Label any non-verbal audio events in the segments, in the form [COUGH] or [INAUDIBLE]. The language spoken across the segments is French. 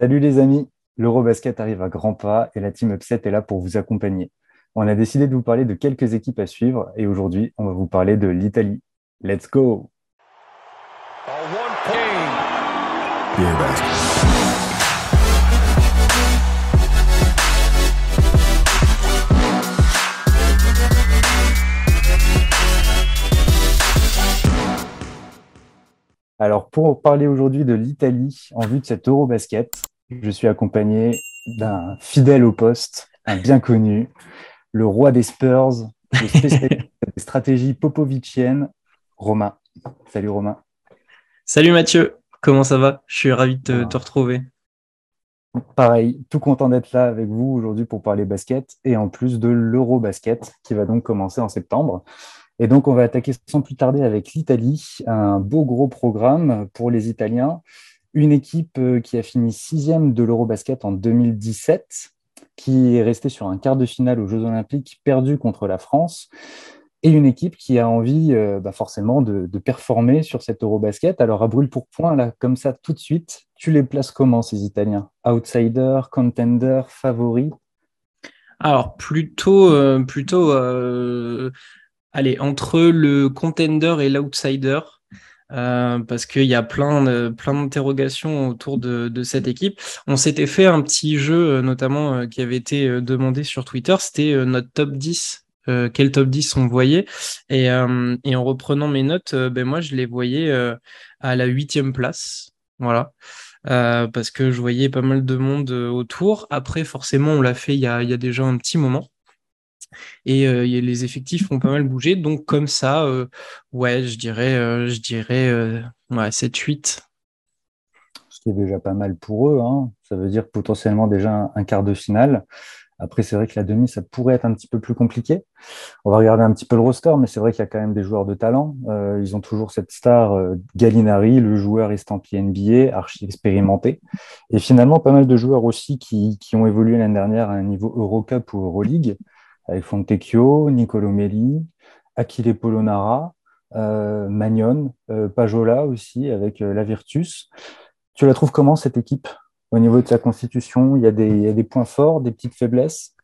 Salut les amis, l'Eurobasket arrive à grands pas et la team Upset est là pour vous accompagner. On a décidé de vous parler de quelques équipes à suivre et aujourd'hui, on va vous parler de l'Italie. Let's go! Alors, pour parler aujourd'hui de l'Italie en vue de cet Eurobasket, je suis accompagné d'un fidèle au poste, un bien connu, le roi des Spurs, le spécialiste [LAUGHS] des stratégies popoviciennes, Romain. Salut Romain. Salut Mathieu, comment ça va? Je suis ravi de te, retrouver. Pareil, tout content d'être là avec vous aujourd'hui pour parler basket et en plus de l'Eurobasket qui va donc commencer en septembre. Et donc, on va attaquer sans plus tarder avec l'Italie, un beau gros programme pour les Italiens. Une équipe euh, qui a fini sixième de l'Eurobasket en 2017, qui est restée sur un quart de finale aux Jeux Olympiques, perdu contre la France, et une équipe qui a envie euh, bah, forcément de, performer sur cet Eurobasket. Alors, à brûle pour point, comme ça, tout de suite, tu les places comment, ces Italiens? Outsider, contender, favori? Alors plutôt, euh, plutôt allez, entre le contender et l'outsider, euh, parce qu'il y a plein, plein d'interrogations autour de, cette équipe. On s'était fait un petit jeu, euh, notamment euh, qui avait été demandé sur Twitter, c'était notre top 10. quel top 10 on voyait et, en reprenant mes notes, ben moi je les voyais à la huitième place, voilà, parce que je voyais pas mal de monde autour. Après, forcément, on l'a fait il y a, il y a déjà un petit moment. Et euh, les effectifs ont pas mal bougé. Donc, comme ça, euh, ouais, je dirais, euh, je dirais ouais, 7-8. Ce qui est déjà pas mal pour eux. Hein. Ça veut dire potentiellement déjà un, quart de finale. Après, c'est vrai que la demi, ça pourrait être un petit peu plus compliqué. On va regarder un petit peu le roster, mais c'est vrai qu'il y a quand même des joueurs de talent. ils ont toujours cette star Gallinari, le joueur estampillé NBA, archi expérimenté. Et finalement, pas mal de joueurs aussi qui, qui ont évolué l'année dernière à un niveau Eurocup ou Euroleague avec Fontecchio, Nicolo Melli, Achille Polonara, euh, Magnon, euh, Pajola aussi avec euh, la Virtus. Tu la trouves comment cette équipe au niveau de sa constitution? Y, il y a des points forts, des petites faiblesses?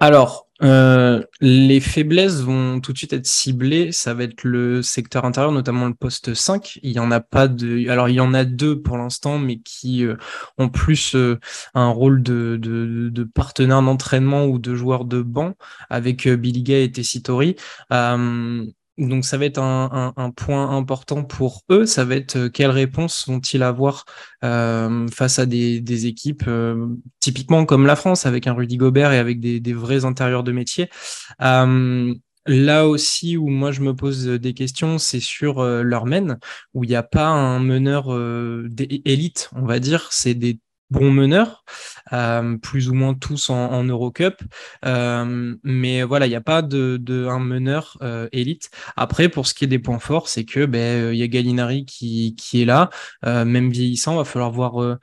Alors, euh, les faiblesses vont tout de suite être ciblées. Ça va être le secteur intérieur, notamment le poste 5. Il y en a pas de. Alors, il y en a deux pour l'instant, mais qui euh, ont plus euh, un rôle de, de, de partenaire d'entraînement ou de joueur de banc avec Billy Gay et Tessitori. Donc ça va être un, point important pour eux. Ça va être euh, quelles réponses vont-ils avoir euh, face à des, équipes euh, typiquement comme la France avec un Rudy Gobert et avec des, vrais intérieurs de métier. là aussi où moi je me pose des questions, c'est sur leur men où il n'y a pas un meneur d'élite, on va dire. C'est des bons meneurs, euh, plus ou moins tous en, Eurocup. Euh, mais voilà, il n'y a pas de, de un meneur euh, élite. Après, pour ce qui est des points forts, c'est que ben il y a Gallinari qui, qui est là, même vieillissant, va falloir voir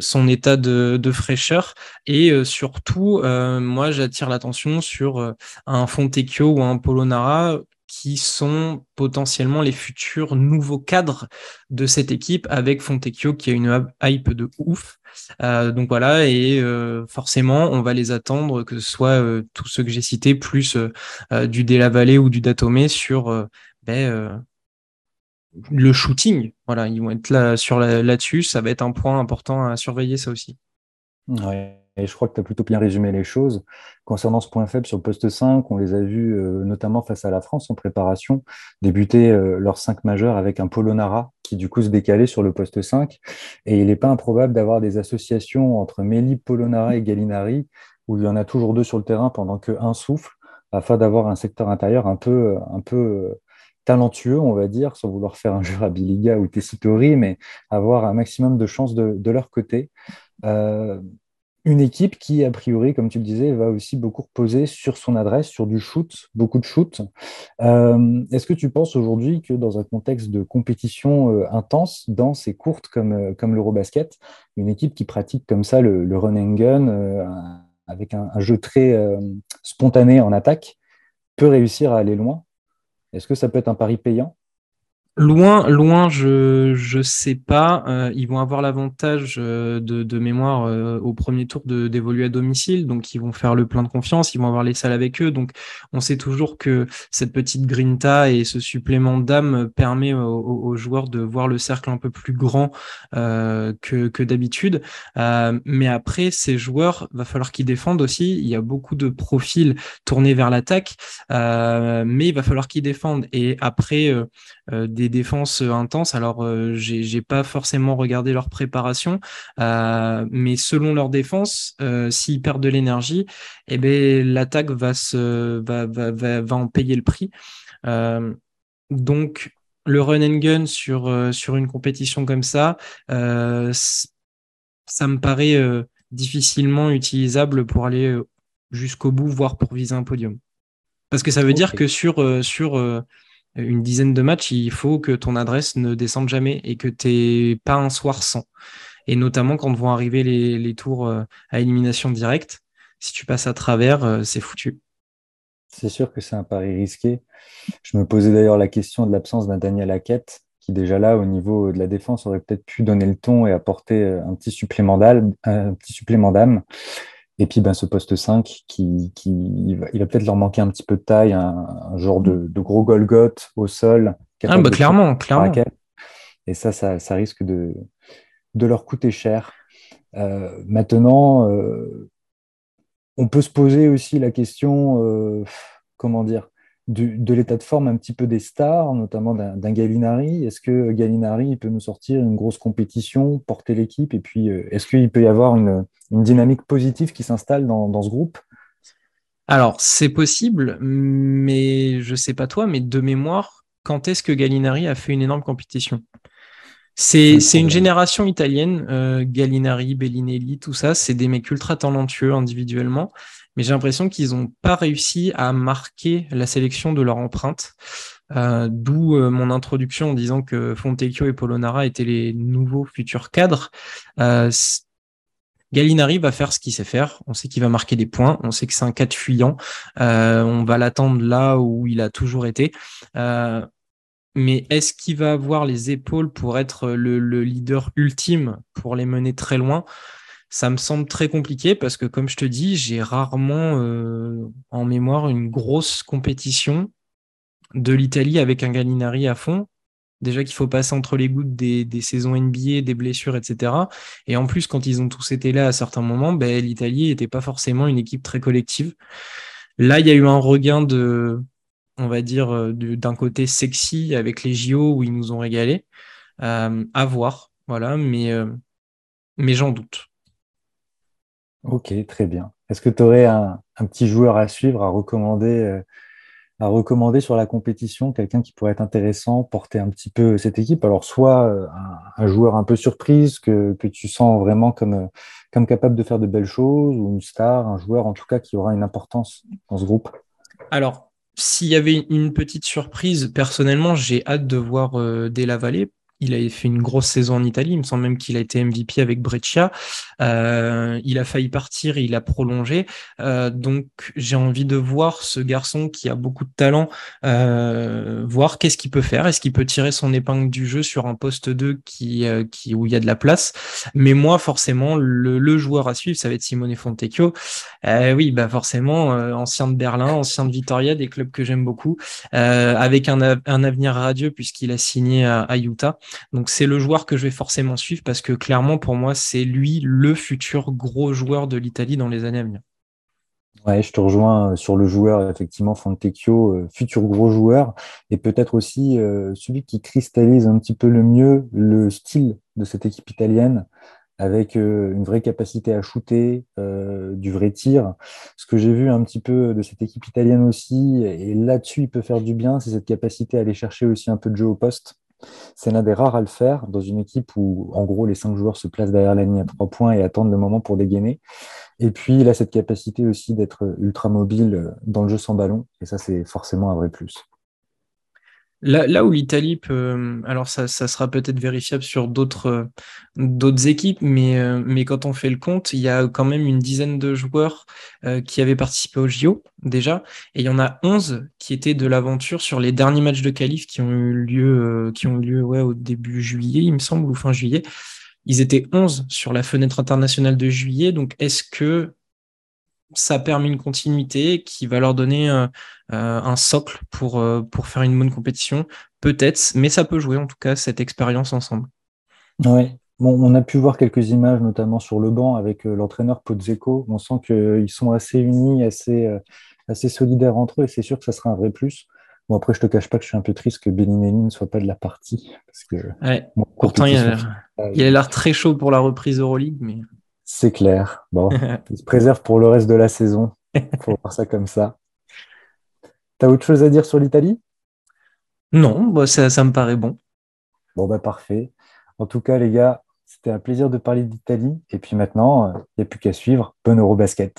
son état de, de fraîcheur. Et surtout, moi, j'attire l'attention sur un Fontecchio ou un Polonara qui sont potentiellement les futurs nouveaux cadres de cette équipe avec Fontecchio qui a une hype de ouf. Euh, donc voilà, et euh, forcément, on va les attendre, que ce soit euh, tous ceux que j'ai cités, plus du Delavalé ou du Datomé sur ben, le shooting. Voilà, ils vont être là sur là-dessus. ça va être un point important à surveiller, ça aussi. Et je crois que tu as plutôt bien résumé les choses. Concernant ce point faible sur le poste 5, on les a vus euh, notamment face à la France en préparation, débuter euh, leurs 5 majeurs avec un Polonara qui du coup se décalait sur le poste 5. Et il n'est pas improbable d'avoir des associations entre Meli, Polonara et Gallinari, où il y en a toujours deux sur le terrain pendant qu'un souffle, afin d'avoir un secteur intérieur un peu, un peu euh, talentueux, on va dire, sans vouloir faire un jeu à Biliga ou Tessitori, mais avoir un maximum de chances de, de leur côté. Une équipe qui, a priori, comme tu le disais, va aussi beaucoup reposer sur son adresse, sur du shoot, beaucoup de shoot. Euh, est-ce que tu penses aujourd'hui que dans un contexte de compétition euh, intense, dense et courte comme, euh, comme l'Eurobasket, une équipe qui pratique comme ça le, run and gun, avec un, jeu très spontané en attaque, peut réussir à aller loin? Est-ce que ça peut être un pari payant? Loin, loin, je je sais pas. Euh, ils vont avoir l'avantage euh, de, de, mémoire euh, au premier tour d'évoluer à domicile, donc ils vont faire le plein de confiance, ils vont avoir les salles avec eux. Donc on sait toujours que cette petite grinta et ce supplément d'âme permet aux, aux, joueurs de voir le cercle un peu plus grand que que d'habitude. mais après, ces joueurs, va falloir qu'ils défendent aussi. Il y a beaucoup de profils tournés vers l'attaque, mais il va falloir qu'ils défendent. Et après des des défenses euh, intenses. Alors, euh, j'ai pas forcément regardé leur préparation, euh, mais selon leur défense, s'ils perdent de l'énergie, eh ben l'attaque va se va, va, va, en payer le prix. donc, le run and gun sur sur une compétition comme ça, ça me paraît difficilement utilisable pour aller jusqu'au bout, voire pour viser un podium. Parce que ça veut dire que sur, sur une dizaine de matchs, il faut que ton adresse ne descende jamais et que tu pas un soir sans. Et notamment quand vont arriver les, tours euh, à élimination directe, si tu passes à travers, euh, c'est foutu. C'est sûr que c'est un pari risqué. Je me posais d'ailleurs la question de l'absence d'un Daniel Hackett, qui déjà là, au niveau de la défense, aurait peut-être pu donner le ton et apporter euh, un petit supplément d'âme. Et puis ben, ce poste 5, qui, qui il va, peut-être leur manquer un petit peu de taille, un, genre de, gros Golgoth au sol. Ah, bah, clairement, clairement. Et ça, ça, risque de, de leur coûter cher. Euh, maintenant, euh, on peut se poser aussi la question, euh, comment dire, de l'état de forme un petit peu des stars, notamment d'un Gallinari. Est-ce que Gallinari peut nous sortir une grosse compétition, porter l'équipe? Et puis, euh, est-ce qu'il peut y avoir une, dynamique positive qui s'installe dans, ce groupe? Alors, c'est possible, mais je ne sais pas toi, mais de mémoire, quand est-ce que Gallinari a fait une énorme compétition? C'est une génération italienne, euh, Gallinari, Bellinelli, tout ça, c'est des mecs ultra talentueux individuellement, mais j'ai l'impression qu'ils n'ont pas réussi à marquer la sélection de leur empreinte. Euh, d'où euh, mon introduction en disant que Fontecchio et Polonara étaient les nouveaux futurs cadres. Euh, Gallinari va faire ce qu'il sait faire. On sait qu'il va marquer des points. On sait que c'est un cadre fuyant. on va l'attendre là où il a toujours été. mais est-ce qu'il va avoir les épaules pour être le leader ultime pour les mener très loin? Ça me semble très compliqué parce que, comme je te dis, j'ai rarement euh, en mémoire une grosse compétition de l'Italie avec un Gallinari à fond. Déjà qu'il faut passer entre les gouttes des, saisons NBA, des blessures, etc. Et en plus, quand ils ont tous été là à certains moments, ben, l'Italie n'était pas forcément une équipe très collective. Là, il y a eu un regain de, on va dire, euh, d'un côté sexy avec les JO où ils nous ont régalé. Euh, à voir, voilà, mais, mais j'en doute. Ok, très bien. Est-ce que tu aurais un, petit joueur à suivre, à recommander, euh, à recommander sur la compétition, quelqu'un qui pourrait être intéressant, porter un petit peu cette équipe? Alors, soit euh, un, joueur un peu surprise que, tu sens vraiment comme, euh, comme capable de faire de belles choses, ou une star, un joueur en tout cas qui aura une importance dans ce groupe? Alors, s'il y avait une petite surprise, personnellement, j'ai hâte de voir euh, il a fait une grosse saison en Italie. Il me semble même qu'il a été MVP avec Breccia. Euh, il a failli partir, il a prolongé. Euh, donc j'ai envie de voir ce garçon qui a beaucoup de talent, euh, voir qu'est-ce qu'il peut faire. Est-ce qu'il peut tirer son épingle du jeu sur un poste 2 qui, qui, où il y a de la place? Mais moi, forcément, le, joueur à suivre, ça va être Simone Fontecchio. oui, bah forcément, ancien de Berlin, ancien de Vitoria, des clubs que j'aime beaucoup, avec un, un, avenir radieux puisqu'il a signé à Utah. Donc c'est le joueur que je vais forcément suivre parce que clairement pour moi c'est lui le futur gros joueur de l'Italie dans les années à venir. Ouais, je te rejoins euh, sur le joueur, effectivement, Fontecchio, euh, futur gros joueur, et peut-être aussi euh, celui qui cristallise un petit peu le mieux le style de cette équipe italienne, avec une vraie capacité à shooter, du vrai tir. Ce que j'ai vu un petit peu de cette équipe italienne aussi, et là-dessus il peut faire du bien, c'est cette capacité à aller chercher aussi un peu de jeu au poste. C'est l'un des rares à le faire dans une équipe où, en gros, les cinq joueurs se placent derrière la ligne à trois points et attendent le moment pour dégainer. Et puis, il a cette capacité aussi d'être ultra mobile dans le jeu sans ballon. Et ça, c'est forcément un vrai plus. Là, où l'Italie peut, alors ça, sera peut-être vérifiable sur d'autres d'autres équipes, mais, mais quand on fait le compte, il y a quand même une dizaine de joueurs qui avaient participé au JO déjà, et il y en a 11 qui étaient de l'aventure sur les derniers matchs de qualif qui ont eu lieu, qui ont eu lieu au début juillet, il me semble, ou fin juillet. Ils étaient 11 sur la fenêtre internationale de juillet, donc est-ce que ça permet une continuité qui va leur donner euh, euh, un socle pour, euh, pour faire une bonne compétition. Peut-être, mais ça peut jouer en tout cas cette expérience ensemble. Oui, bon, on a pu voir quelques images, notamment sur le banc avec l'entraîneur Pozzeco. On sent qu'ils sont assez unis, assez, assez solidaires entre eux et c'est sûr que ça sera un vrai plus. Bon, après, je te cache pas que je suis un peu triste que Bellinelli ne soit pas de la partie. Parce que, pourtant, il a l'air très chaud pour la reprise Euroleague, mais. C'est clair. Bon, [LAUGHS] il se préserve pour le reste de la saison. Il faut voir ça comme ça. Tu as autre chose à dire sur l'Italie? Non, bah, ça, ça, me paraît bon. Bon, bah parfait. En tout cas, les gars, c'était un plaisir de parler d'Italie. Et puis maintenant, il n'y a plus qu'à suivre. Bon Eurobasket.